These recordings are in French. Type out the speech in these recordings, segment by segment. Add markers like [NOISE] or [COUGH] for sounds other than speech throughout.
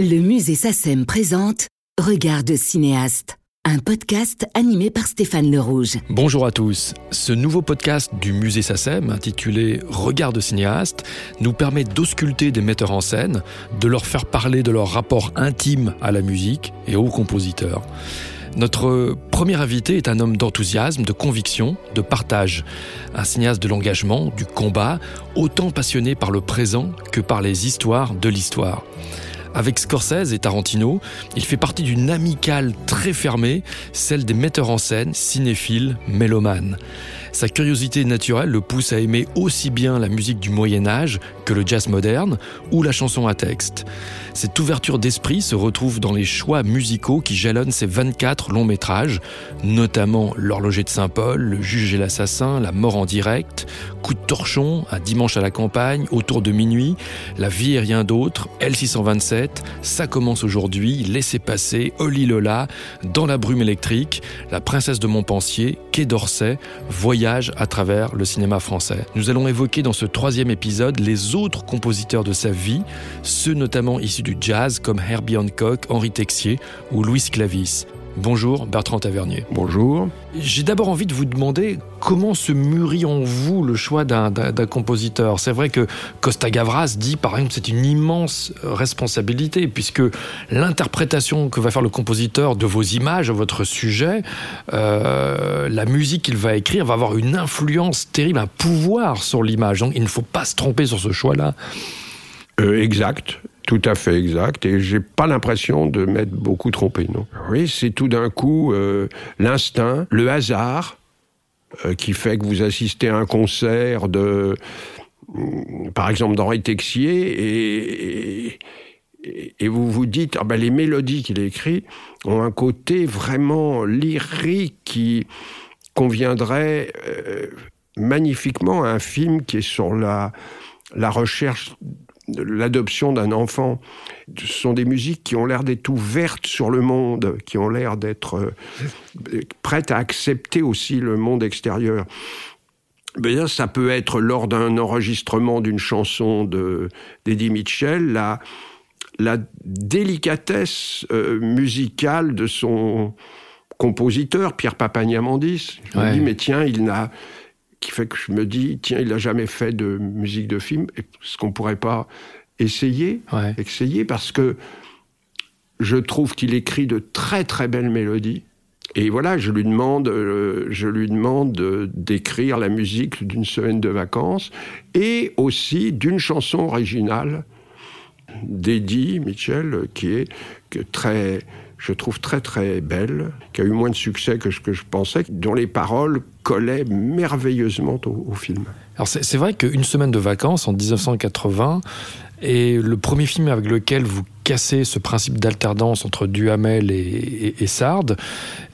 Le musée SACEM présente Regard de cinéaste, un podcast animé par Stéphane Le Rouge. Bonjour à tous. Ce nouveau podcast du musée SACEM, intitulé Regard de cinéaste, nous permet d'ausculter des metteurs en scène, de leur faire parler de leur rapport intime à la musique et aux compositeurs. Notre premier invité est un homme d'enthousiasme, de conviction, de partage. Un cinéaste de l'engagement, du combat, autant passionné par le présent que par les histoires de l'histoire. Avec Scorsese et Tarantino, il fait partie d'une amicale très fermée, celle des metteurs en scène, cinéphiles, mélomanes. Sa curiosité naturelle le pousse à aimer aussi bien la musique du Moyen Âge que le jazz moderne ou la chanson à texte. Cette ouverture d'esprit se retrouve dans les choix musicaux qui jalonnent ses 24 longs métrages, notamment L'horloger de Saint-Paul, Le juge et l'assassin, La mort en direct, Coup de torchon, Un dimanche à la campagne, Autour de minuit, La vie et rien d'autre, L627, Ça commence aujourd'hui, Laissez passer, Oli Lola, Dans la brume électrique, La princesse de Montpensier, Quai d'Orsay, Voyage à travers le cinéma français. Nous allons évoquer dans ce troisième épisode les autres compositeurs de sa vie, ceux notamment issus du jazz comme Herbie Hancock, Henri Texier ou Louis Clavis. Bonjour Bertrand Tavernier. Bonjour. J'ai d'abord envie de vous demander comment se mûrit en vous le choix d'un compositeur. C'est vrai que Costa Gavras dit par exemple c'est une immense responsabilité puisque l'interprétation que va faire le compositeur de vos images, de votre sujet, euh, la musique qu'il va écrire va avoir une influence terrible, un pouvoir sur l'image. Donc il ne faut pas se tromper sur ce choix-là. Euh, exact. Tout à fait exact. Et j'ai pas l'impression de m'être beaucoup trompé, non. Oui, c'est tout d'un coup euh, l'instinct, le hasard, euh, qui fait que vous assistez à un concert de, mm, par exemple, d'Henri Texier, et, vous vous dites, ah ben, les mélodies qu'il a écrites ont un côté vraiment lyrique qui conviendrait euh, magnifiquement à un film qui est sur la, la recherche l'adoption d'un enfant. Ce sont des musiques qui ont l'air d'être ouvertes sur le monde, qui ont l'air d'être euh, prêtes à accepter aussi le monde extérieur. Ben, ça peut être lors d'un enregistrement d'une chanson d'Eddie Mitchell, la, la délicatesse euh, musicale de son compositeur, Pierre Papagniamandis. Je me dis, mais tiens, il n'a qui fait que je me dis, tiens, il n'a jamais fait de musique de film, est-ce qu'on pourrait pas essayer, essayer, parce que je trouve qu'il écrit de très très belles mélodies. Et voilà, je lui demande, euh, je lui demande d'écrire la musique d'une semaine de vacances et aussi d'une chanson originale d'Eddie Mitchell, qui est très, je trouve très très belle, qui a eu moins de succès que ce que je pensais, dont les paroles collait merveilleusement au, film. Alors c'est vrai qu'une semaine de vacances en 1980 est le premier film avec lequel vous casser ce principe d'alternance entre Duhamel et, et, Sard.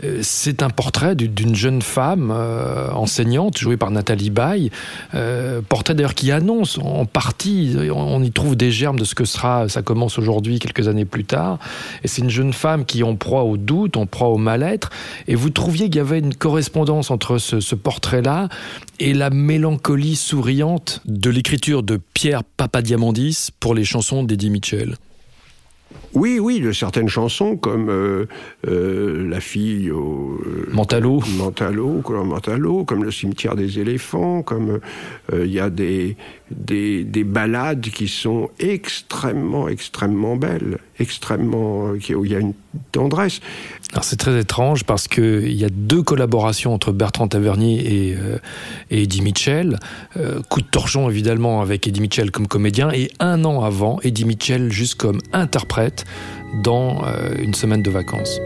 Euh, c'est un portrait d'une jeune femme euh, enseignante, jouée par Nathalie Baye, euh, portrait d'ailleurs qui annonce en partie, on y trouve des germes de ce que sera, ça commence aujourd'hui, quelques années plus tard, et c'est une jeune femme qui en proie au doute, en proie au mal-être, et vous trouviez qu'il y avait une correspondance entre ce, ce portrait-là et la mélancolie souriante de l'écriture de Pierre Papadiamandis pour les chansons d'Eddie Mitchell. Oui, oui, de certaines chansons comme euh, euh, La fille au euh, Mentalo, Mentalo, Mentalo, comme Le cimetière des éléphants, comme il y a des, des, des ballades qui sont extrêmement, extrêmement belles, extrêmement où il y a une Alors c'est très étrange parce qu'il y a deux collaborations entre Bertrand Tavernier et, euh, Eddie Mitchell. Euh, coup de torchon évidemment avec Eddie Mitchell comme comédien et un an avant, Eddie Mitchell juste comme interprète dans euh, Une semaine de vacances.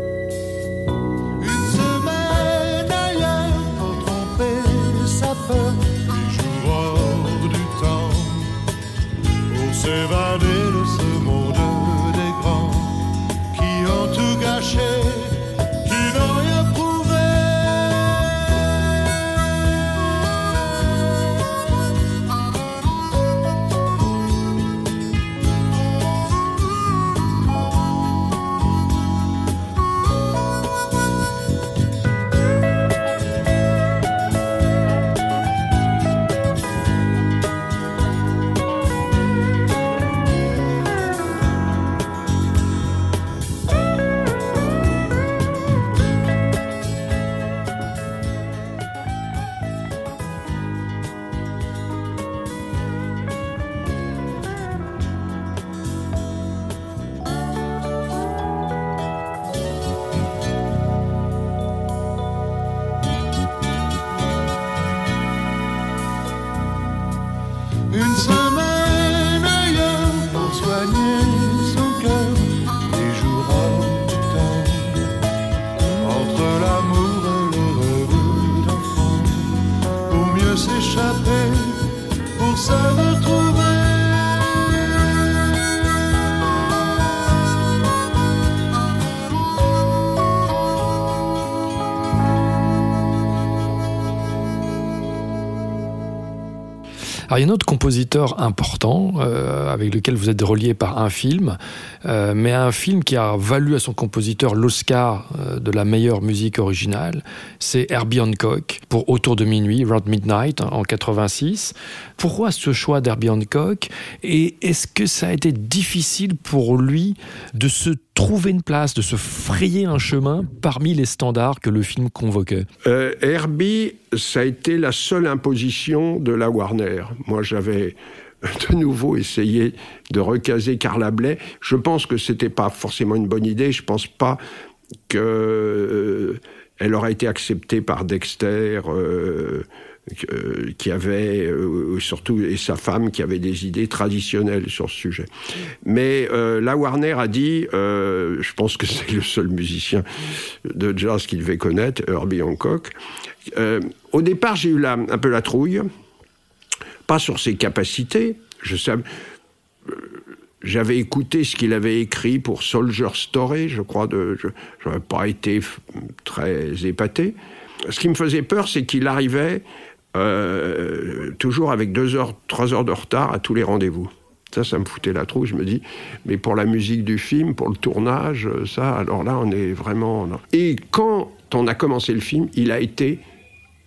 Il y a un autre compositeur important euh, avec lequel vous êtes relié par un film, euh, mais un film qui a valu à son compositeur l'Oscar euh, de la meilleure musique originale, c'est Herbie Hancock pour Autour de minuit, Round Midnight en 86. Pourquoi ce choix d'Herbie Hancock? Et est-ce que ça a été difficile pour lui de se trouver une place, de se frayer un chemin parmi les standards que le film convoquait? Euh, Herbie, ça a été la seule imposition de la Warner. Moi, j'avais [LAUGHS] de nouveau essayé de recaser Carla Bley. Je pense que c'était pas forcément une bonne idée. Je pense pas que euh, elle aurait été acceptée par Dexter. Euh, qui avait, euh, surtout, et sa femme, qui avait des idées traditionnelles sur ce sujet. Mais euh, la Warner a dit, je pense que c'est le seul musicien de jazz qu'il devait connaître, Herbie Hancock. au départ, j'ai eu un peu la trouille, pas sur ses capacités. Je savais, j'avais écouté ce qu'il avait écrit pour Soldier Story, je crois, je n'avais pas été très épaté. Ce qui me faisait peur, c'est qu'il arrivait euh, toujours avec deux heures, trois heures de retard à tous les rendez-vous. Ça, ça me foutait la trouille. Je me dis, mais pour la musique du film, pour le tournage, ça, alors là, on est vraiment. Et quand on a commencé le film, il a été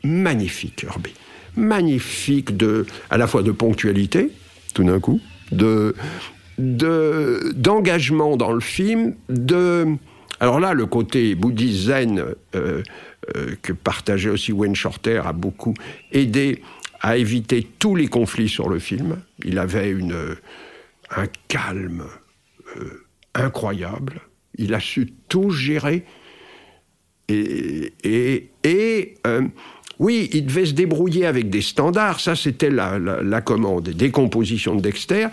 magnifique, Herbie. Magnifique de, à la fois de ponctualité, tout d'un coup, de d'engagement dans le film, de alors là, le côté bouddhiste zen euh, euh, que partageait aussi Wayne Shorter a beaucoup aidé à éviter tous les conflits sur le film. Il avait une, un calme euh, incroyable. Il a su tout gérer. Et, oui, il devait se débrouiller avec des standards. Ça, c'était la, commande. Des compositions de Dexter.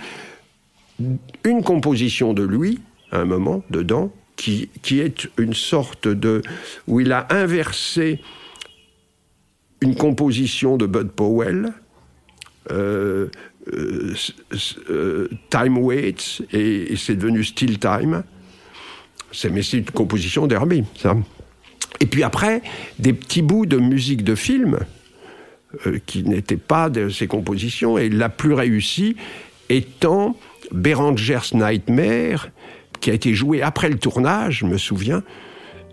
Une composition de lui, à un moment, dedans, qui, est une sorte de... où il a inversé une composition de Bud Powell, euh, euh, euh, Time Waits, et, c'est devenu Still Time. Mais c'est une composition d'Herbie, ça. Et puis après, des petits bouts de musique de film qui n'étaient pas de ses compositions, et la plus réussie étant Beranger's Nightmare, qui a été joué après le tournage, je me souviens,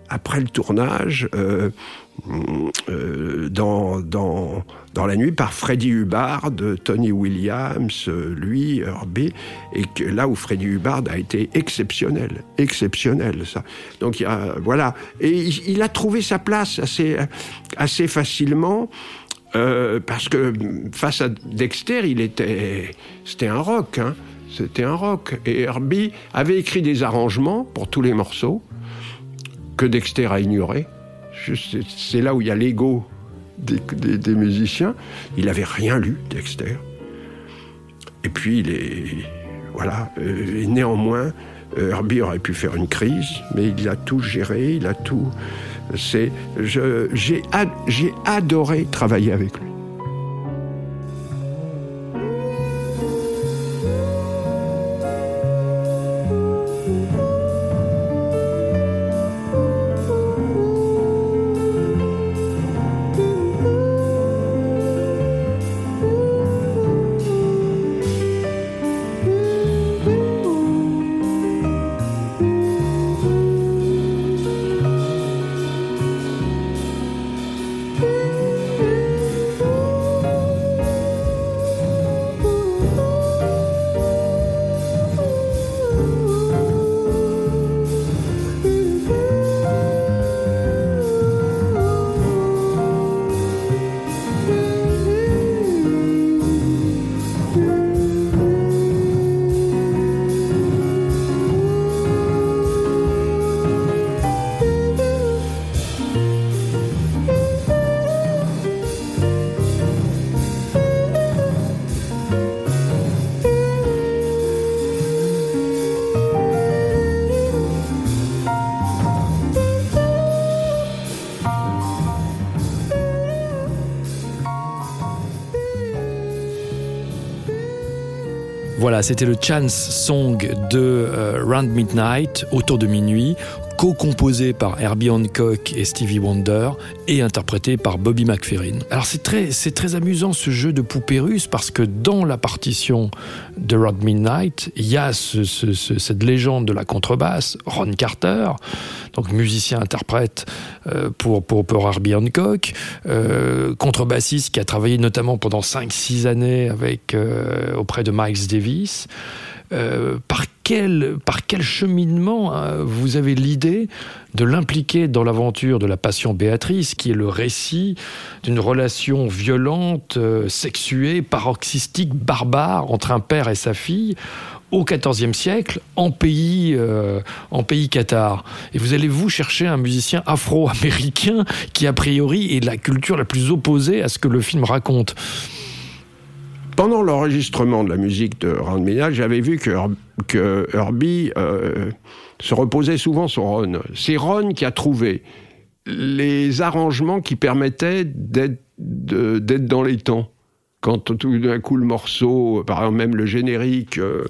après le tournage, euh, euh, dans, dans, la nuit, par Freddie Hubbard, Tony Williams, lui, Herbie, et là où Freddie Hubbard a été exceptionnel, exceptionnel, ça. Donc, il a, voilà. Et il, a trouvé sa place assez, assez facilement. Euh, parce que face à Dexter, il était, c'était un rock. Hein. C'était un rock. Et Herbie avait écrit des arrangements pour tous les morceaux que Dexter a ignorés. C'est là où il y a l'ego des, musiciens. Il n'avait rien lu, Dexter. Et puis, il est. Voilà. Euh, néanmoins, Herbie aurait pu faire une crise, mais il a tout géré, il a tout. J'ai adoré travailler avec lui. Voilà, c'était le Chance Song de euh, Round Midnight, autour de minuit, co-composé par Herbie Hancock et Stevie Wonder et interprété par Bobby McFerrin. Alors c'est très, c'est très amusant ce jeu de poupée russe parce que dans la partition de Rod Midnight, il y a cette légende de la contrebasse, Ron Carter, donc musicien-interprète euh, pour, Herbie Hancock, euh, contrebassiste qui a travaillé notamment pendant 5-6 années euh, auprès de Miles Davis. Par quel cheminement hein, vous avez l'idée de l'impliquer dans l'aventure de la passion Béatrice, qui est le récit d'une relation violente, euh, sexuée, paroxystique, barbare entre un père et sa fille au XIVe siècle en pays, euh, en pays Qatar. Et vous allez vous chercher un musicien afro-américain qui a priori est la culture la plus opposée à ce que le film raconte. Pendant l'enregistrement de la musique de Ron Minaj, j'avais vu que, que Herbie euh, se reposait souvent sur Ron. C'est Ron qui a trouvé les arrangements qui permettaient d'être dans les temps. Quand tout d'un coup le morceau, par exemple même le générique, euh,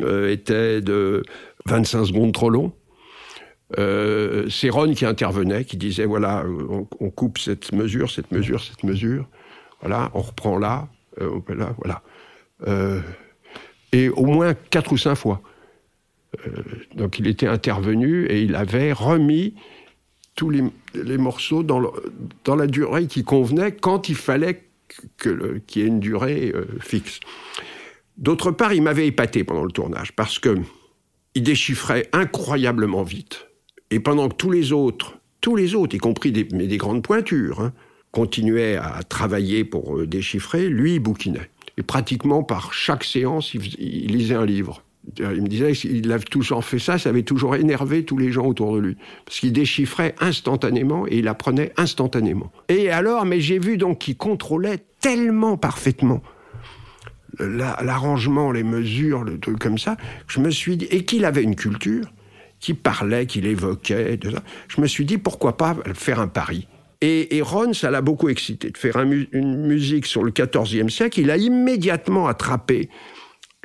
euh, était de 25 secondes trop long, c'est Ron qui intervenait, qui disait voilà, on, coupe cette mesure, cette mesure, cette mesure, voilà, on reprend là, euh, voilà. Et au moins quatre ou cinq fois. Euh, donc il était intervenu et il avait remis tous les, morceaux dans, la durée qui convenait quand il fallait qu'il y ait une durée fixe. D'autre part, il m'avait épaté pendant le tournage parce que il déchiffrait incroyablement vite. Et pendant que tous les autres, tous les autres, y compris des, mais des grandes pointures, hein, continuait à travailler pour euh, déchiffrer, lui, il bouquinait. Et pratiquement par chaque séance, il, lisait un livre. Il me disait qu'il avait toujours fait ça, ça avait toujours énervé tous les gens autour de lui. Parce qu'il déchiffrait instantanément et il apprenait instantanément. Et alors, mais j'ai vu donc qu'il contrôlait tellement parfaitement l'arrangement, les mesures, le truc comme ça, je me suis dit, et qu'il avait une culture, qui parlait, qu'il évoquait, je me suis dit, pourquoi pas faire un pari et, Ron, ça l'a beaucoup excité de faire une musique sur le XIVe siècle. Il a immédiatement attrapé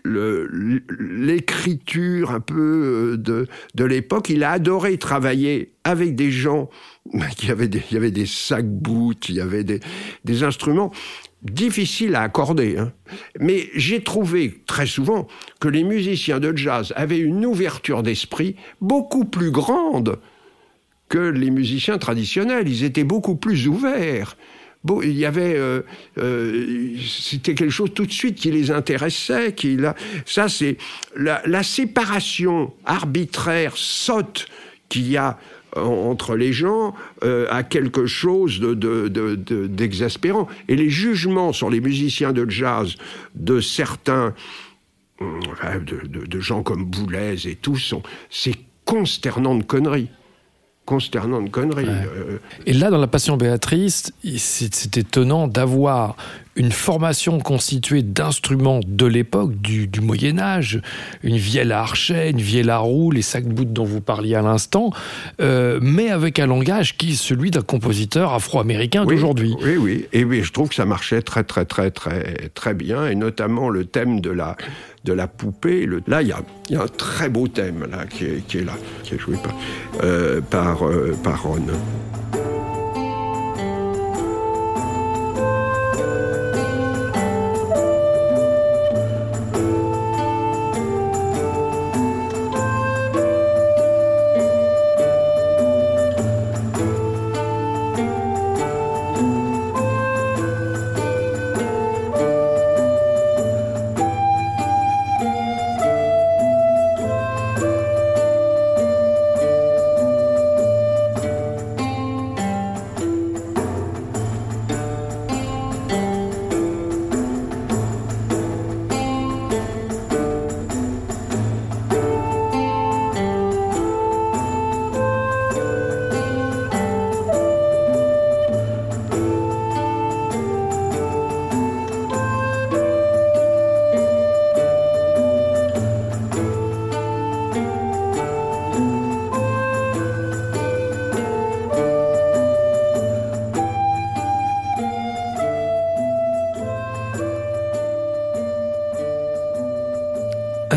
l'écriture un peu euh, de, de l'époque. Il a adoré travailler avec des gens [LAUGHS] qui avaient des, il y avait des sacs boots, il y avait des, instruments difficiles à accorder. Hein. Mais j'ai trouvé très souvent que les musiciens de jazz avaient une ouverture d'esprit beaucoup plus grande que les musiciens traditionnels. Ils étaient beaucoup plus ouverts. Il y avait, euh, euh, c'était quelque chose tout de suite qui les intéressait. Ça, c'est la, séparation arbitraire, sotte qu'il y a entre les gens euh, à quelque chose d'exaspérant. De, de, Et les jugements sur les musiciens de jazz de certains, de, gens comme Boulez et tout, c'est consternant de conneries consternant de conneries. Euh. Et là, dans La Passion Béatrice, c'est étonnant d'avoir une formation constituée d'instruments de l'époque, du, Moyen Âge, une vielle à archet, une vielle à roue, les sacs bout dont vous parliez à l'instant, euh, mais avec un langage qui est celui d'un compositeur afro-américain d'aujourd'hui. Oui, oui, et oui, je trouve que ça marchait très, très, très, très, très bien, et notamment le thème de la, de la poupée. Le, là, il y a, y a, un très beau thème là qui est, qui est là, qui est joué par, euh, par, euh, par Ron.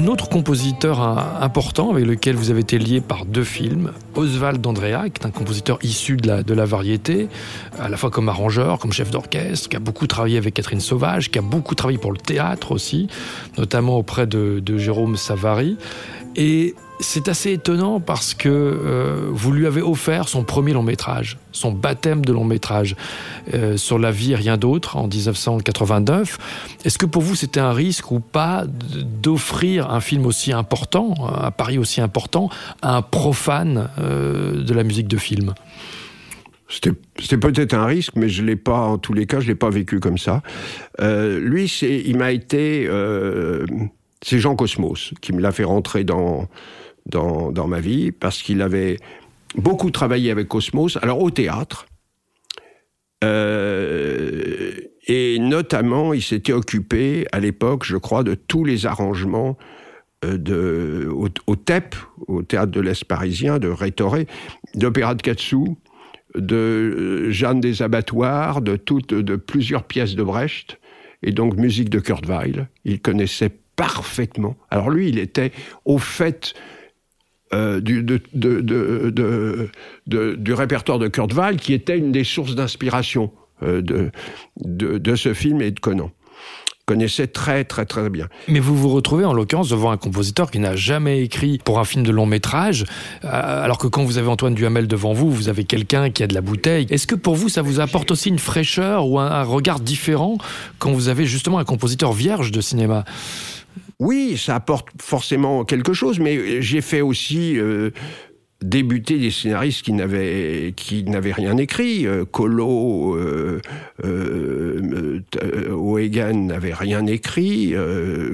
Autre compositeur important avec lequel vous avez été lié par deux films, Oswald d'Andrea, qui est un compositeur issu de la, variété, à la fois comme arrangeur, comme chef d'orchestre, qui a beaucoup travaillé avec Catherine Sauvage, qui a beaucoup travaillé pour le théâtre aussi, notamment auprès de, Jérôme Savary. C'est assez étonnant parce que euh, vous lui avez offert son premier long métrage, son baptême de long métrage euh, sur la vie et rien d'autre en 1989. Est-ce que pour vous c'était un risque ou pas d'offrir un film aussi important, un pari aussi important, à un profane euh, de la musique de film? C'était peut-être un risque, mais je l'ai pas, en tous les cas, je l'ai pas vécu comme ça. lui, il m'a été, c'est Jean Cosmos qui me l'a fait rentrer dans dans, ma vie, parce qu'il avait beaucoup travaillé avec Cosmos, alors au théâtre, euh, et notamment, il s'était occupé à l'époque, je crois, de tous les arrangements euh, de, au, TEP, au Théâtre de l'Est parisien, de Rétoré, d'Opéra de Katsu, de euh, Jeanne des Abattoirs, de, toutes, de plusieurs pièces de Brecht, et donc musique de Kurt Weill. Il connaissait parfaitement. Alors lui, il était au fait euh, du, du répertoire de Kurt Weill, qui était une des sources d'inspiration euh, de, de, ce film et de Conan connaissait très très très bien. Mais vous vous retrouvez en l'occurrence devant un compositeur qui n'a jamais écrit pour un film de long métrage, euh, alors que quand vous avez Antoine Duhamel devant vous, vous avez quelqu'un qui a de la bouteille. Est-ce que pour vous ça vous apporte aussi une fraîcheur ou un regard différent quand vous avez justement un compositeur vierge de cinéma? Oui, ça apporte forcément quelque chose, mais j'ai fait aussi euh, débuter des scénaristes qui n'avaient qui n'avaient rien écrit. Euh, Colo, euh, euh, euh n'avait rien écrit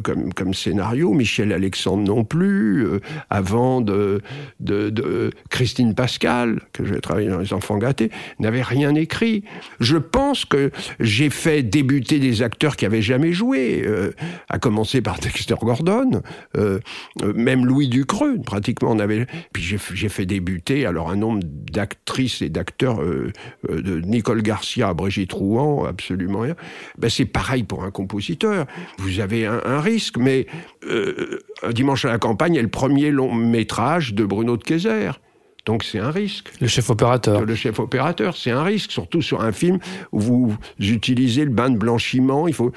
comme comme scénario. Michel Alexandre non plus. avant de, de, de Christine Pascal, que j'ai travaillé dans les Enfants gâtés, n'avait rien écrit. Je pense que j'ai fait débuter des acteurs qui avaient jamais joué, à commencer par Dexter Gordon, même Louis Ducreux, pratiquement on avait. Puis j'ai fait débuter alors un nombre d'actrices et d'acteurs euh, euh, de Nicole Garcia à Brigitte Rouen, absolument rien. Ben c'est pareil pour un compositeur. Vous avez un, risque, mais euh, Dimanche à la campagne est le premier long métrage de Bruno de Kayser. Donc c'est un risque. Le chef opérateur. Le chef opérateur, c'est un risque, surtout sur un film où vous utilisez le bain de blanchiment. Il faut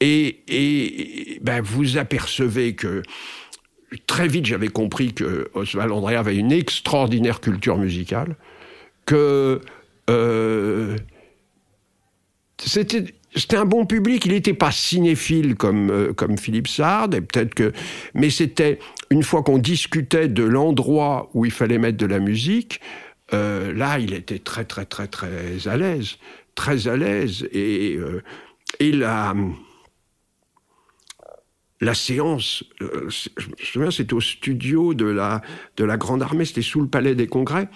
et, et ben vous apercevez que très vite, j'avais compris que Oswald André avait une extraordinaire culture musicale, que euh, c'était un bon public. Il n'était pas cinéphile comme euh, comme Philippe Sard, et peut-être que, mais c'était une fois qu'on discutait de l'endroit où il fallait mettre de la musique, euh, là, il était très très très très à l'aise, très à l'aise, et a la séance, euh, je me souviens, c'était au studio de la, de la Grande Armée, c'était sous le Palais des Congrès.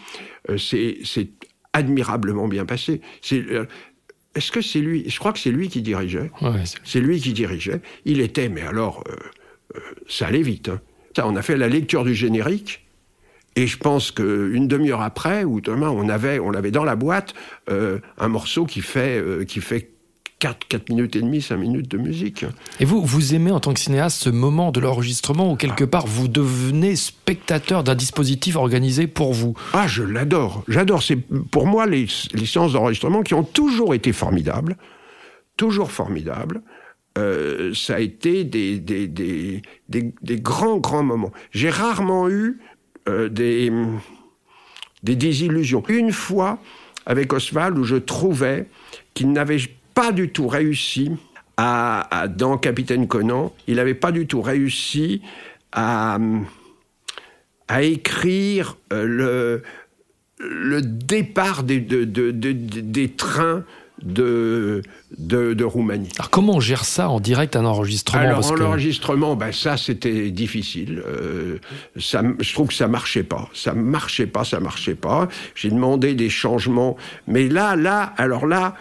Euh, c'est admirablement bien passé. C'est euh, est-ce que c'est lui Je crois que c'est lui qui dirigeait. c'est lui qui dirigeait. Il était, mais alors, ça allait vite. Hein. Ça, on a fait la lecture du générique. Et je pense qu'une demi-heure après, ou demain, on avait, on avait dans la boîte un morceau qui fait, qui fait 4, 4 minutes et demie, 5 minutes de musique. Et vous, vous aimez en tant que cinéaste ce moment de l'enregistrement où quelque part vous devenez spectateur d'un dispositif organisé pour vous? Ah, je l'adore. J'adore. C'est pour moi les, les séances d'enregistrement qui ont toujours été formidables. Toujours formidables. Euh, ça a été des, des, des, des, grands, grands moments. J'ai rarement eu euh, des, des désillusions. Une fois, avec Oswald, où je trouvais qu'il n'avait pas du tout réussi à, dans Capitaine Conan, il n'avait pas du tout réussi à, à écrire euh, le, le départ des, de, des trains de, de, Roumanie. Alors comment on gère ça en direct, un enregistrement? Alors en enregistrement, ben ça c'était difficile. Euh, ça, je trouve que ça marchait pas. Ça marchait pas, ça marchait pas. J'ai demandé des changements, mais là, là, alors là,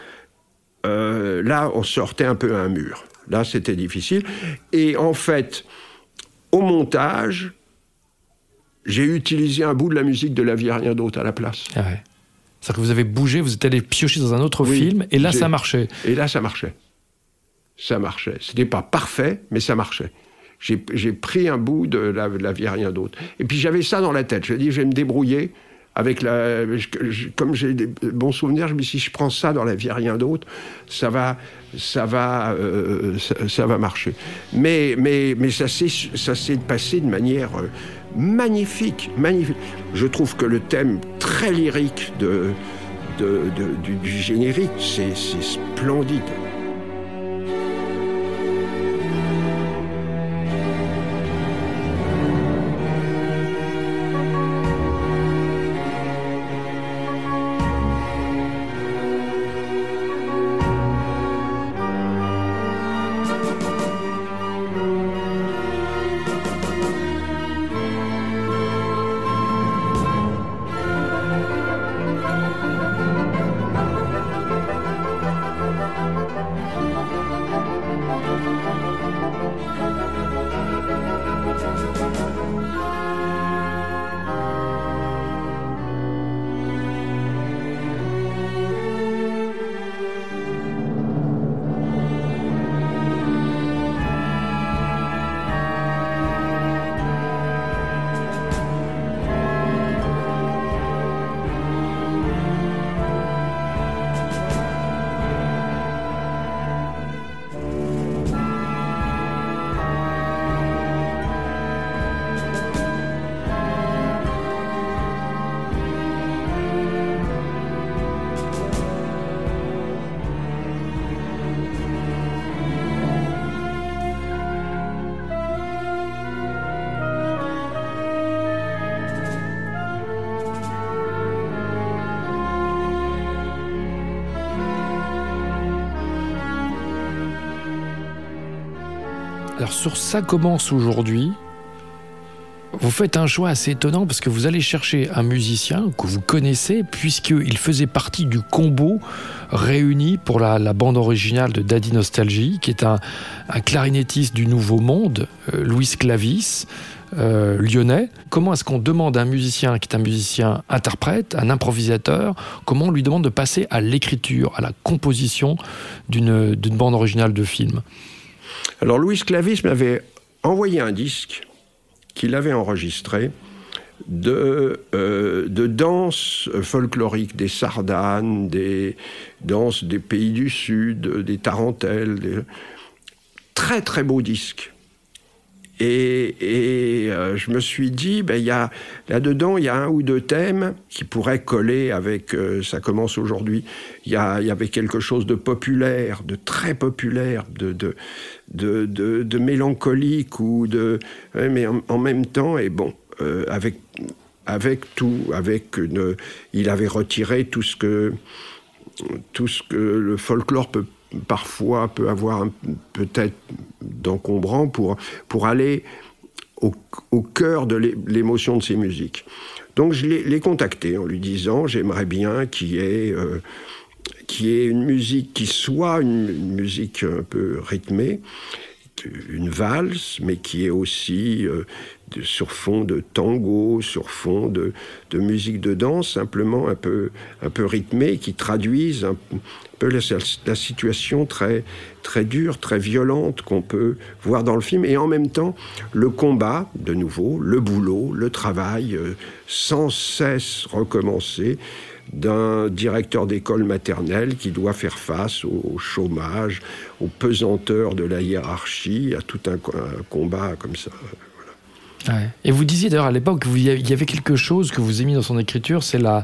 euh, là, on sortait un peu à un mur. Là, c'était difficile. Et en fait, au montage, j'ai utilisé un bout de la musique de La vie rien d'autre à la place. Ah C'est-à-dire que vous avez bougé, vous êtes allé piocher dans un autre film, et là, ça marchait. Et là, ça marchait. Ça marchait. C'était pas parfait, mais ça marchait. j'ai pris un bout de la, la vie rien d'autre. Et puis j'avais ça dans la tête. Je me dis, je vais me débrouiller avec la, comme j'ai des bons souvenirs, je me dis si je prends ça dans la vie, rien d'autre, ça va, ça va, euh, ça, va marcher. Mais, mais, mais ça s'est, ça s'est passé de manière euh, magnifique, magnifique. Je trouve que le thème très lyrique de, de, du, du, générique, c'est splendide. Alors sur Ça commence aujourd'hui, vous faites un choix assez étonnant parce que vous allez chercher un musicien que vous connaissez puisqu'il faisait partie du combo réuni pour la, bande originale de Daddy Nostalgie, qui est un, clarinettiste du Nouveau Monde, euh, Louis Clavis. Euh, lyonnais. Comment est-ce qu'on demande à un musicien qui est un musicien interprète, un improvisateur, comment on lui demande de passer à l'écriture, à la composition d'une bande originale de film? Alors Louis Clavis m'avait envoyé un disque qu'il avait enregistré de, euh, de danses folkloriques, des sardanes, des danses des pays du Sud, des tarentelles. Très très beau disque. Et, euh, je me suis dit, ben, y a, là-dedans, il y a un ou deux thèmes qui pourraient coller avec, euh, ça commence aujourd'hui, il y, avait quelque chose de populaire, de très populaire, de mélancolique, ou de, mais en, même temps, et bon, euh, avec, avec tout, avec une, il avait retiré tout ce que, tout ce que le folklore peut parfois peut avoir peut-être d'encombrant pour, pour aller au, cœur de l'émotion de ces musiques. Donc je l'ai contacté en lui disant j'aimerais bien qu'il y ait euh, une musique qui soit une, musique un peu rythmée, une valse, mais qui est aussi euh, sur fond de tango, sur fond de, de, musique de danse, simplement un peu, un peu rythmée, qui traduisent un peu la, la situation très, très dure, très violente qu'on peut voir dans le film, et en même temps le combat, de nouveau, le boulot, le travail, euh, sans cesse recommencer d'un directeur d'école maternelle qui doit faire face au chômage, aux pesanteurs de la hiérarchie, à tout un, un combat comme ça. Et vous disiez d'ailleurs à l'époque qu'il y avait quelque chose que vous mis dans son écriture, c'est la,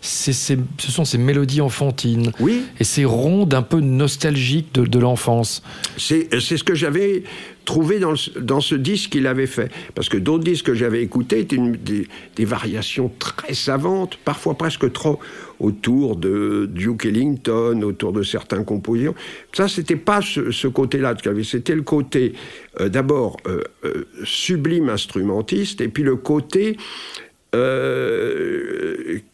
c'est, ce sont ces mélodies enfantines. Oui. Et ces rondes un peu nostalgiques de, de l'enfance. C'est, c'est ce que j'avais trouvé dans, dans ce disque qu'il avait fait. Parce que d'autres disques que j'avais écoutés étaient des, des, variations très savantes, parfois presque trop, autour de Duke Ellington, autour de certains compositeurs. Ça, c'était pas ce, ce côté-là c'était le côté, euh, d'abord, euh, euh, sublime instrumentiste, et puis le côté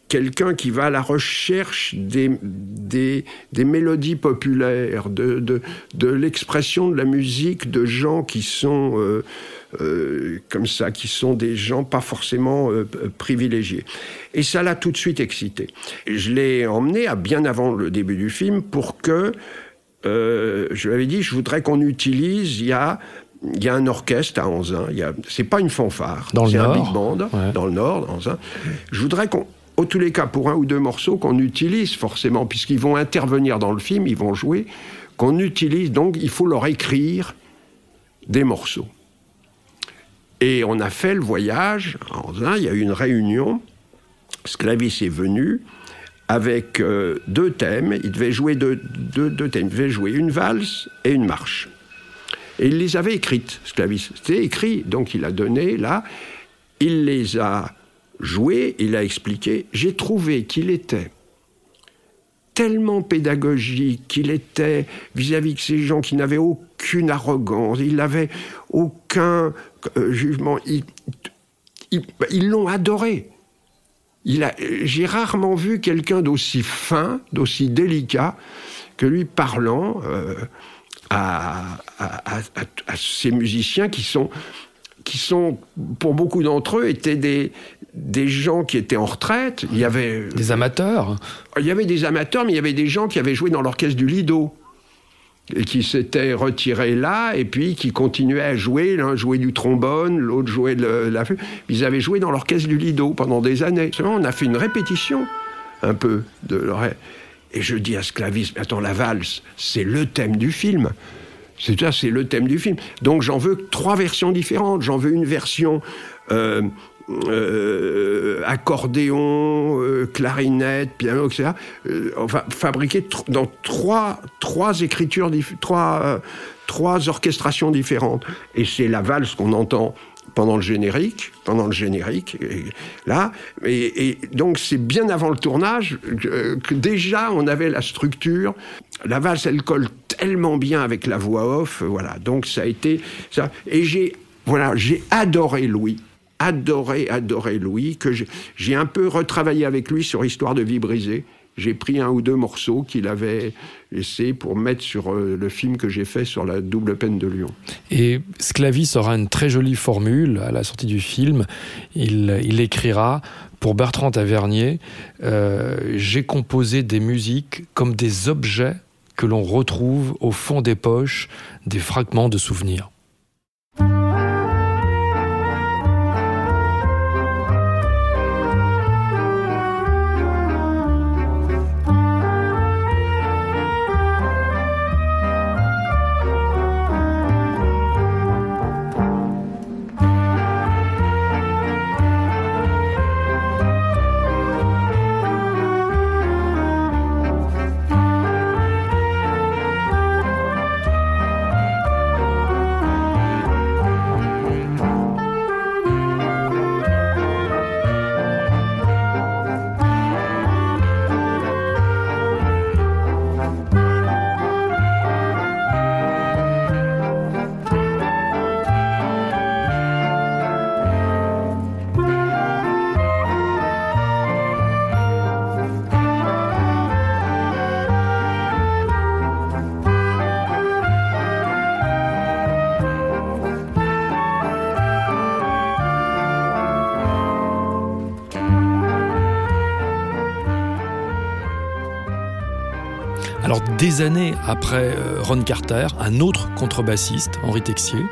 quelqu'un qui va à la recherche des, des, des mélodies populaires, de, de, de l'expression de la musique de gens qui sont euh, euh, comme ça, qui sont des gens pas forcément euh, privilégiés. Et ça l'a tout de suite excité. je l'ai emmené à bien avant le début du film pour que, je lui avais dit, je voudrais qu'on utilise, il y a il y a un orchestre à Anzin. C'est pas une fanfare. Dans le C'est un Nord. big band Ouais. dans le Nord, Anzin. Je voudrais qu'on, au tous les cas, pour un ou deux morceaux qu'on utilise forcément, puisqu'ils vont intervenir dans le film, ils vont jouer, qu'on utilise. Donc, il faut leur écrire des morceaux. Et on a fait le voyage à Anzin. Il y a eu une réunion. Sclavis est venu avec euh, deux thèmes. Il devait jouer deux, deux- deux thèmes. Il devait jouer une valse et une marche. Et il les avait écrites, Sclavis. C'était écrit, donc il a donné là. Il les a il a expliqué. J'ai trouvé qu'il était tellement pédagogique, qu'il était vis-à-vis de ces gens qui n'avaient aucune arrogance, il n'avait aucun euh, jugement. Ils l'ont adoré. J'ai rarement vu quelqu'un d'aussi fin, d'aussi délicat, que lui parlant euh, à ces musiciens qui sont, qui sont, pour beaucoup d'entre eux, étaient des, des gens qui étaient en retraite. Il y avait, Des amateurs il y avait des amateurs, mais il y avait des gens qui avaient joué dans l'orchestre du Lido et qui s'étaient retirés là et puis qui continuaient à jouer. L'un jouait du trombone, l'autre jouait de la flûte. Ils avaient joué dans l'orchestre du Lido pendant des années. Seulement, on a fait une répétition un peu de leur... Et je dis à Sclavis, mais attends, la valse, c'est le thème du film. C'est ça, c'est le thème du film. Donc j'en veux trois versions différentes. J'en veux une version euh, euh, accordéon, euh, clarinette, piano, etc. Euh, enfin, fabriquée tr- dans trois, trois écritures, trois, euh, trois orchestrations différentes. Et c'est la valse qu'on entend pendant le générique, pendant le générique, et là, et, et donc c'est bien avant le tournage que, que déjà on avait la structure. La valse, elle colle tellement bien avec la voix off, voilà. Donc ça a été ça. Et j'ai, voilà, j'ai adoré Louis, adoré, adoré Louis, que j'ai- un peu retravaillé avec lui sur Histoire de vie brisée. J'ai pris un ou deux morceaux qu'il avait laissés pour mettre sur euh, le film que j'ai fait sur la double peine de Lyon. Et Sclavis aura une très jolie formule à la sortie du film. Il, il écrira pour Bertrand Tavernier euh, J'ai composé des musiques comme des objets que l'on retrouve au fond des poches des fragments de souvenirs. Des années après euh, Ron Carter, un autre contrebassiste, Henri Texier.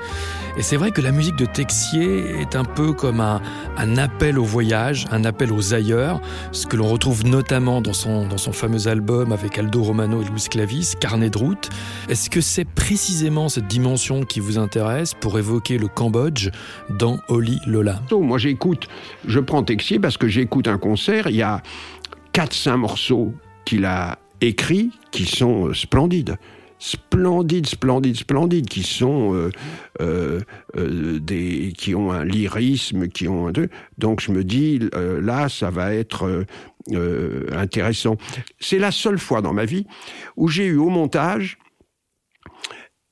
Et c'est vrai que la musique de Texier est un peu comme un, appel au voyage, un appel aux ailleurs, ce que l'on retrouve notamment dans son, dans son fameux album avec Aldo Romano et Louis Clavis, Carnet de route. Est-ce que c'est précisément cette dimension qui vous intéresse pour évoquer le Cambodge dans Oli Lola? Moi, j'écoute, je prends Texier parce que j'écoute un concert, il y a 4-5 morceaux qu'il a écrits qui sont euh, splendides. Splendides, splendides, splendides, qui sont euh, euh, euh, des, qui ont un lyrisme, qui ont un. Donc je me dis euh, là, ça va être intéressant. C'est la seule fois dans ma vie où j'ai eu au montage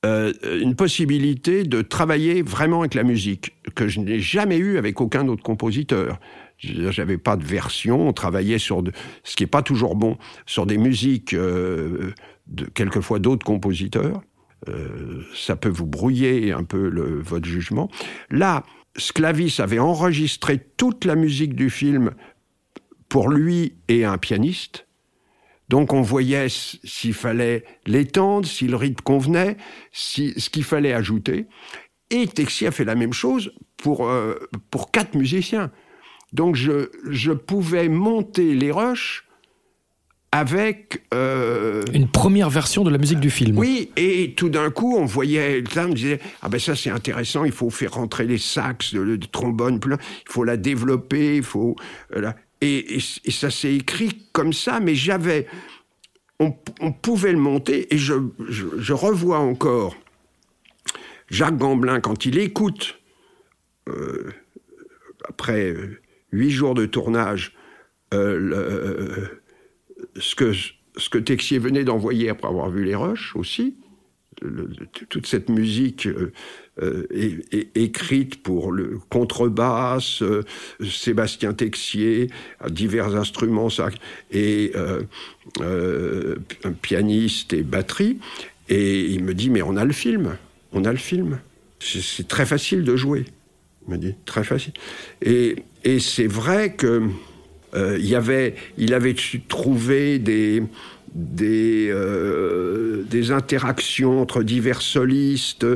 euh, une possibilité de travailler vraiment avec la musique que je n'ai jamais eu avec aucun autre compositeur. J'avais pas de version, on travaillait sur ce qui est pas toujours bon, sur des musiques euh, quelquefois d'autres compositeurs. Euh, ça peut vous brouiller un peu le, votre jugement. Là, Sclavis avait enregistré toute la musique du film pour lui et un pianiste. Donc on voyait s'il fallait l'étendre, si le rythme convenait, si, ce qu'il fallait ajouter. Et Texier a fait la même chose pour, euh, pour quatre musiciens. Donc je, je pouvais monter les rushs avec... Euh, Une première version de la musique du film. Oui, et tout d'un coup, on voyait, là, on disait, ah ben ça c'est intéressant, il faut faire rentrer les sax, le, trombone, il faut la développer, il faut... Euh, et, ça s'est écrit comme ça, mais j'avais... On, pouvait le monter, et je, revois encore Jacques Gamblin, quand il écoute, euh, après euh, huit jours de tournage, euh, ce, que, ce que Texier venait d'envoyer après avoir vu les Roches aussi, toute cette musique écrite pour le contrebasse, Sébastien Texier, divers instruments, et un pianiste et batterie. Et il me dit, mais on a le film on a le film. C'est très facile de jouer. Il m'a dit, très facile. Et, c'est vrai que euh, il, avait, il avait trouvé des, des, euh, des interactions entre divers solistes,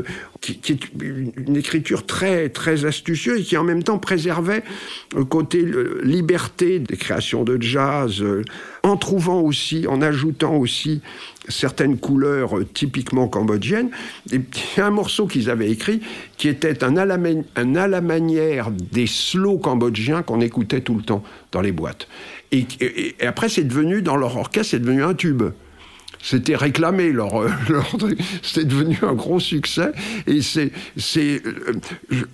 qui, est une écriture très, très astucieuse et qui en même temps préservait le côté liberté des créations de jazz, euh, en trouvant aussi, en ajoutant aussi certaines couleurs euh, typiquement cambodgiennes. Et un morceau qu'ils avaient écrit qui était à, la, un à la manière des slow cambodgiens qu'on écoutait tout le temps dans les boîtes. Et, après, c'est devenu, dans leur orchestre, c'est devenu un tube. C'était réclamé, leur, [LAUGHS] leur c'était devenu un gros succès. Et c'est, c'est, euh,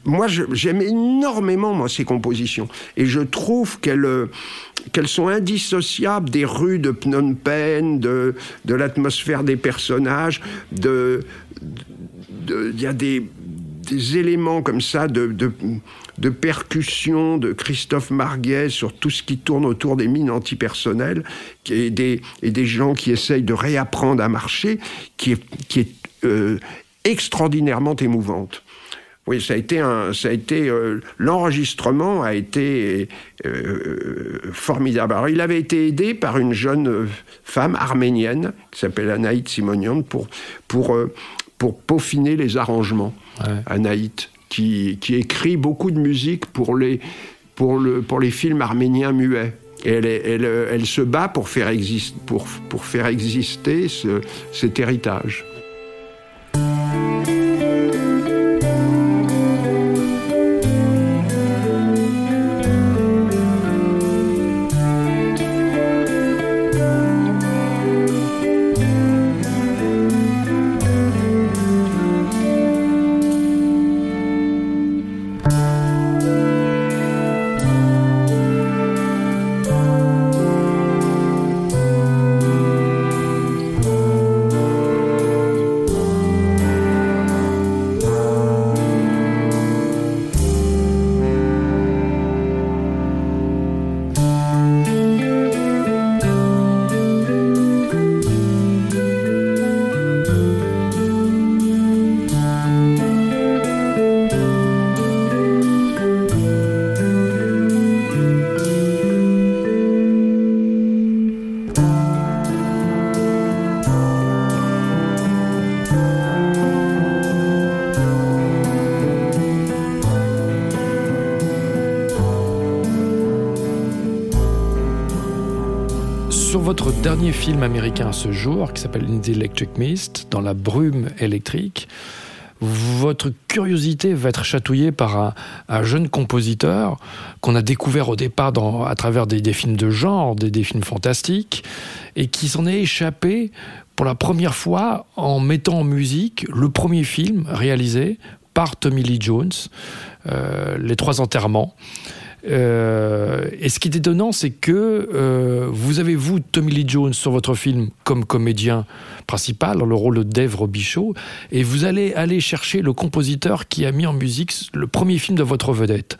moi, j'aime énormément moi ces compositions, et je trouve qu'elles, qu'elles sont indissociables des rues de Phnom Penh, de, de l'atmosphère des personnages, de, il y a des, des éléments comme ça de, de de percussion de Christophe Marguet sur tout ce qui tourne autour des mines antipersonnelles et des, et des gens qui essayent de réapprendre à marcher, qui est, qui est euh, extraordinairement émouvante. Oui, ça a été ça a été euh, l'enregistrement a été euh, formidable. Alors, il avait été aidé par une jeune femme arménienne qui s'appelle Anaït Simonian pour pour pour peaufiner les arrangements. Ouais. Anaït qui, écrit beaucoup de musique pour les, pour le, pour les films arméniens muets. Et elle, elle, elle, se bat pour faire, existe, pour, pour faire exister ce, cet héritage. Dernier film américain à ce jour, qui s'appelle In the Electric Mist, dans la brume électrique, votre curiosité va être chatouillée par un, jeune compositeur qu'on a découvert au départ à travers des, films de genre, des, films fantastiques, et qui s'en est échappé pour la première fois en mettant en musique le premier film réalisé par Tommy Lee Jones, euh, Les Trois Enterrements. Euh, et ce qui est étonnant, c'est que euh, vous avez, vous, Tommy Lee Jones, sur votre film comme comédien principal, dans le rôle de Dave Robichaud, et vous allez aller chercher le compositeur qui a mis en musique le premier film de votre vedette.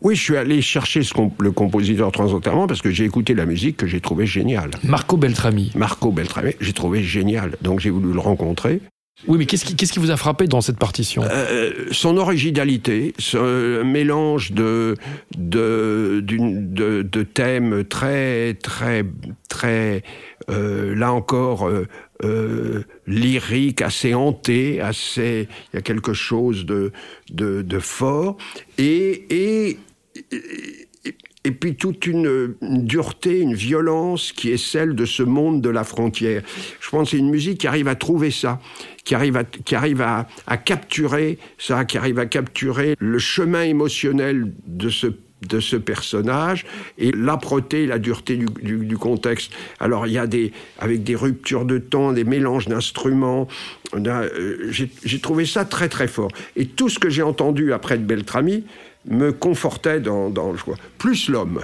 Oui, je suis allé chercher ce le compositeur transentairement parce que j'ai écouté la musique que j'ai trouvé géniale. Marco Beltrami. Marco Beltrami, j'ai trouvé génial. Donc j'ai voulu le rencontrer. Oui, mais qu'est-ce qui, vous a frappé dans cette partition? Euh, Son originalité, ce mélange de, de, thèmes très, très, très, euh, là encore, euh, euh, lyrique, assez hanté, assez. Il y a quelque chose de, de, fort. Et, et, puis toute une, dureté, une violence qui est celle de ce monde de la frontière. Je pense que c'est une musique qui arrive à trouver ça, qui arrive à, qui arrive à capturer ça, qui arrive à capturer le chemin émotionnel de ce de ce personnage et l'âpreté, la dureté du, du, contexte. Alors il y a des, avec des ruptures de temps, des mélanges d'instruments. Euh, j'ai trouvé ça très très fort. Et tout ce que j'ai entendu après de Beltrami me confortait dans, dans le choix. Plus l'homme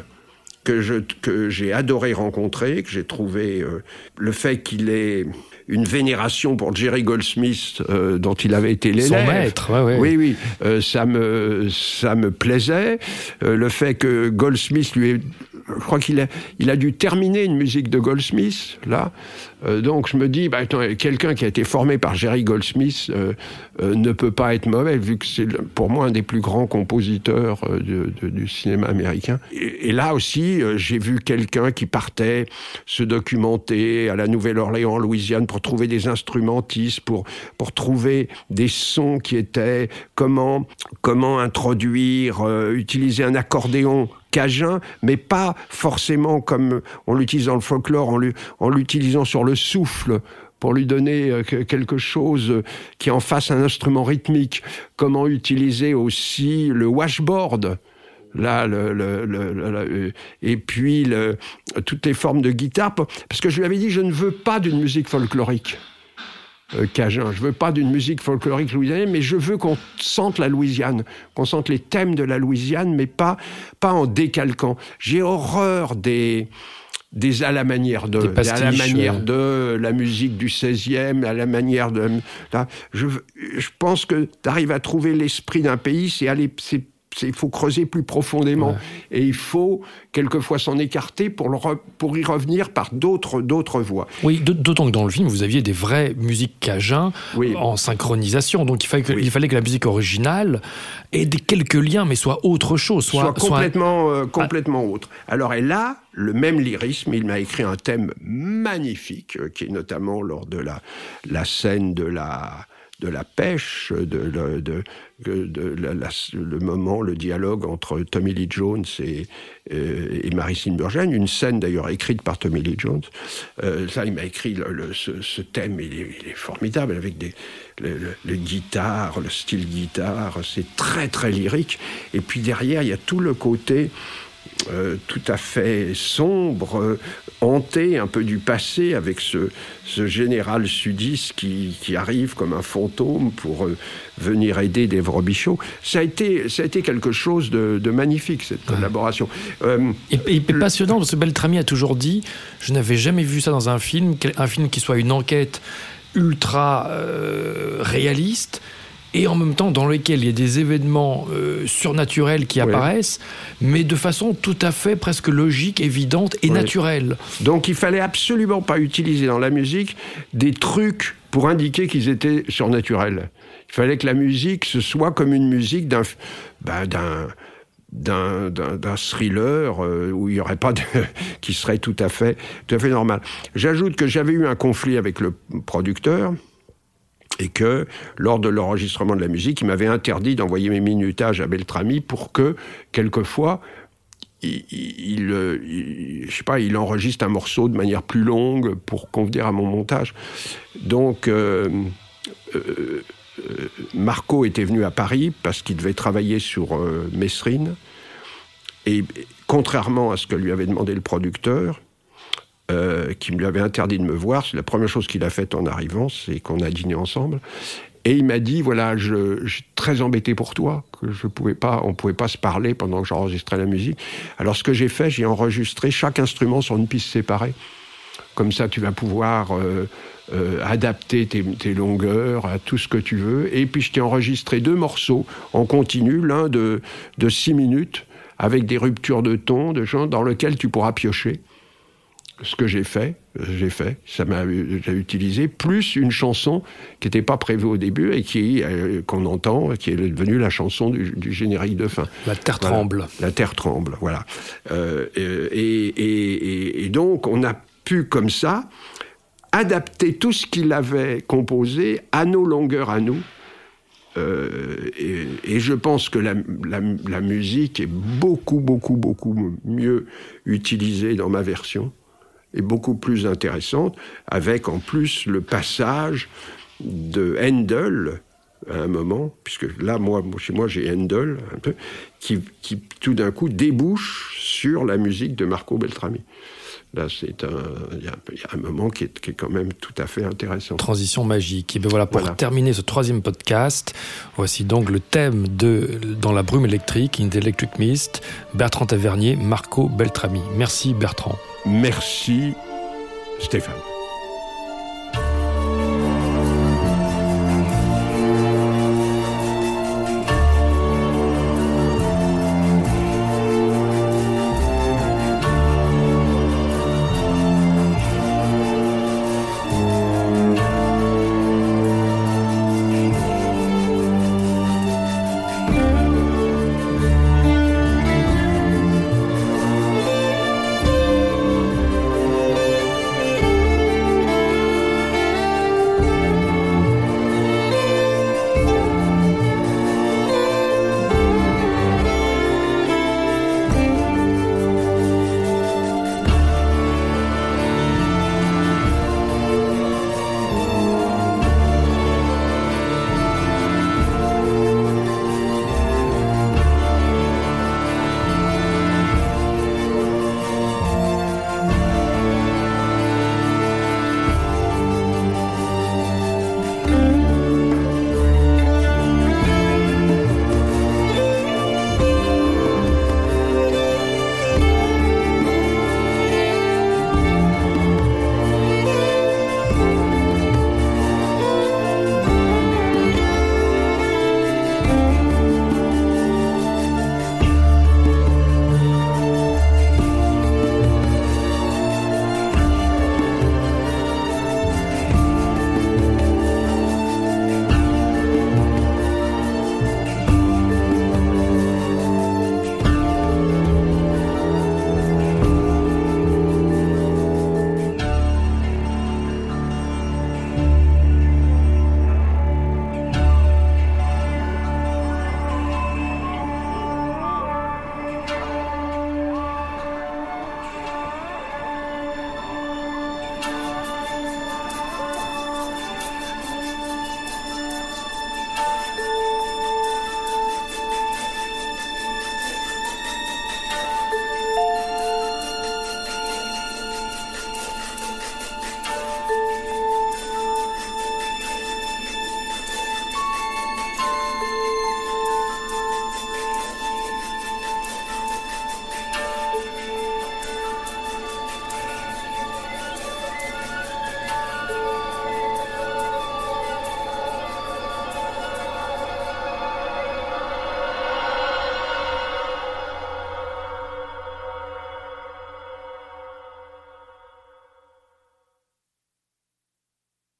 que je que j'ai adoré rencontrer, que j'ai trouvé euh, le fait qu'il est une vénération pour Jerry Goldsmith euh, dont il avait été l'élève. Son maître, ouais, ouais. Oui, oui, euh, ça me ça me plaisait. Le fait que Goldsmith lui ait je crois qu'il a, il a dû terminer une musique de Goldsmith, là. Euh, donc je me dis, bah, quelqu'un qui a été formé par Jerry Goldsmith euh, euh, ne peut pas être mauvais, vu que c'est pour moi un des plus grands compositeurs du cinéma américain. Et, et là aussi, j'ai vu quelqu'un qui partait se documenter à la Nouvelle-Orléans, Louisiane, pour trouver des instrumentistes, pour, pour trouver des sons qui étaient comment, comment introduire, utiliser un accordéon cajun, mais pas forcément comme on l'utilise dans le folklore, en l'utilisant sur le souffle pour lui donner euh, quelque chose qui en fasse un instrument rythmique. Comment utiliser aussi le washboard là, le, et puis toutes les formes de guitare, parce que je lui avais dit, je ne veux pas d'une musique folklorique. Euh, cajun. Je veux pas d'une musique folklorique louisianaine, mais je veux qu'on sente la Louisiane, qu'on sente les thèmes de la Louisiane, mais pas, pas en décalquant. J'ai horreur des des à la manière de, à la manière de la musique du 16e, à la manière de. Là, je, je pense que tu arrives à trouver l'esprit d'un pays, c'est aller, c'est il faut creuser plus profondément. Et il faut quelquefois s'en écarter pour, le pour y revenir par d'autres d'autres voies. Oui, d'autant que dans le film vous aviez des vraies musiques cajun en synchronisation, donc il fallait, que, il fallait que la musique originale ait des quelques liens, mais soit autre chose, soit, complètement euh, complètement autre. Alors et là, le même lyrisme, il m'a écrit un thème magnifique euh, qui est notamment lors de la la scène de la de la pêche, le moment, le dialogue entre Tommy Lee Jones et, euh, et, Burgène, une scène d'ailleurs écrite par Tommy Lee Jones. Euh, ça, il m'a écrit le, ce, thème, il est, formidable, avec des, le, guitare, le style guitare, c'est très très lyrique. Et puis derrière, il y a tout le côté euh, tout à fait sombre, euh, hanté un peu du passé avec ce, ce général sudiste qui, qui, arrive comme un fantôme pour euh, venir aider des Robichaud. Ça a été, ça a été quelque chose de, de magnifique, cette collaboration. et, et, passionnant, parce que Beltrami a toujours dit, je n'avais jamais vu ça dans un film, un film qui soit une enquête ultra réaliste, et en même temps dans lequel il y a des événements euh, surnaturels qui apparaissent, mais de façon tout à fait presque logique, évidente et naturelle. Donc il fallait absolument pas utiliser dans la musique des trucs pour indiquer qu'ils étaient surnaturels. Il fallait que la musique ce soit comme une musique d'un ben, d'un d'un thriller euh, où il y aurait pas de, [LAUGHS] qui serait tout à fait tout à fait normal. J'ajoute que j'avais eu un conflit avec le producteur et que lors de l'enregistrement de la musique, il m'avait interdit d'envoyer mes minutages à Beltrami pour que, quelquefois, il, sais pas, il enregistre un morceau de manière plus longue pour convenir à mon montage. Donc, euh, euh, Marco était venu à Paris parce qu'il devait travailler sur euh, Messrine. Et contrairement à ce que lui avait demandé le producteur, euh, qui me lui avait interdit de me voir. C'est la première chose qu'il a faite en arrivant, c'est qu'on a dîné ensemble. Et il m'a dit voilà, je, suis très embêté pour toi, que je pouvais pas, on pouvait pas se parler pendant que j'enregistrais la musique. Alors ce que j'ai fait, j'ai enregistré chaque instrument sur une piste séparée. Comme ça, tu vas pouvoir euh, euh, adapter tes, longueurs à tout ce que tu veux. Et puis je t'ai enregistré deux morceaux en continu, l'un de, de six minutes, avec des ruptures de ton, de gens dans lequel tu pourras piocher ce que j'ai fait, j'ai fait, ça m'a j'ai utilisé, plus une chanson qui n'était pas prévue au début et qui euh, qu'on entend, qui est devenue la chanson du, du générique de fin. La terre tremble. La terre tremble, voilà. Euh, et, et, et, et, donc on a pu comme ça adapté tout ce qu'il avait composé à nos longueurs à nous. Euh, et, je pense que la, la, musique est beaucoup, beaucoup, beaucoup mieux utilisée dans ma version, et beaucoup plus intéressante, avec en plus le passage de Handel à un moment, puisque là, moi, chez moi, j'ai Handel, qui, qui tout d'un coup débouche sur la musique de Marco Beltrami. Là, c'est un, il y, a un moment qui est, qui est, quand même tout à fait intéressant. Transition magique. Et bien voilà, pour terminer ce troisième podcast, voici donc le thème de Dans la brume électrique, In the Electric Mist, Bertrand Tavernier, Marco Beltrami. Merci Bertrand. Merci Stéphane.